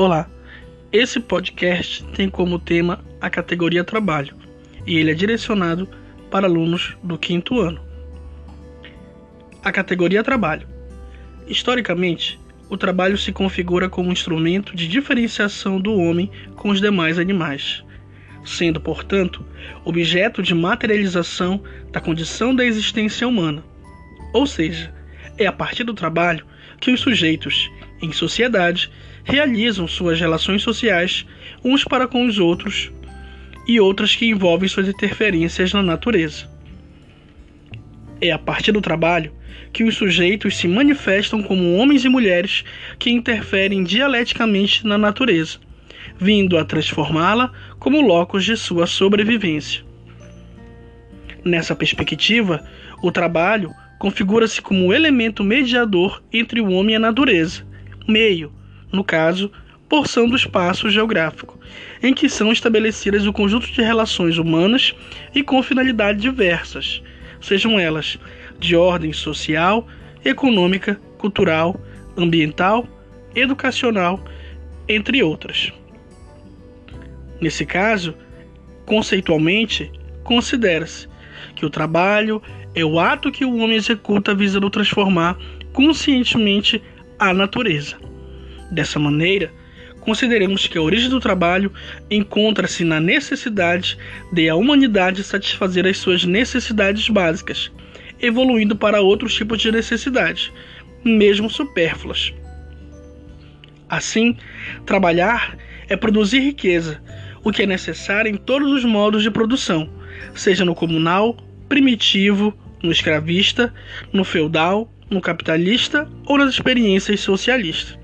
Olá, esse podcast tem como tema a categoria Trabalho e ele é direcionado para alunos do quinto ano. A categoria Trabalho. Historicamente, o trabalho se configura como um instrumento de diferenciação do homem com os demais animais, sendo, portanto, objeto de materialização da condição da existência humana. Ou seja, é a partir do trabalho que os sujeitos, em sociedade, realizam suas relações sociais uns para com os outros e outras que envolvem suas interferências na natureza. É a partir do trabalho que os sujeitos se manifestam como homens e mulheres que interferem dialeticamente na natureza, vindo a transformá-la como locus de sua sobrevivência. Nessa perspectiva, o trabalho configura-se como elemento mediador entre o homem e a natureza, meio, no caso, porção do espaço geográfico, em que são estabelecidas o conjunto de relações humanas e com finalidades diversas, sejam elas de ordem social, econômica, cultural, ambiental, educacional, entre outras. Nesse caso, conceitualmente, considera-se que o trabalho é o ato que o homem executa visando transformar conscientemente a natureza. Dessa maneira, consideremos que a origem do trabalho encontra-se na necessidade de a humanidade satisfazer as suas necessidades básicas, evoluindo para outros tipos de necessidades, mesmo supérfluas. Assim, trabalhar é produzir riqueza, o que é necessário em todos os modos de produção, seja no comunal, primitivo, no escravista, no feudal, no capitalista ou nas experiências socialistas.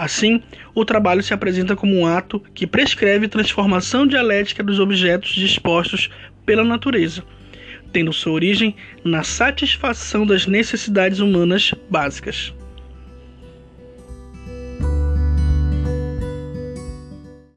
Assim, o trabalho se apresenta como um ato que prescreve transformação dialética dos objetos dispostos pela natureza, tendo sua origem na satisfação das necessidades humanas básicas.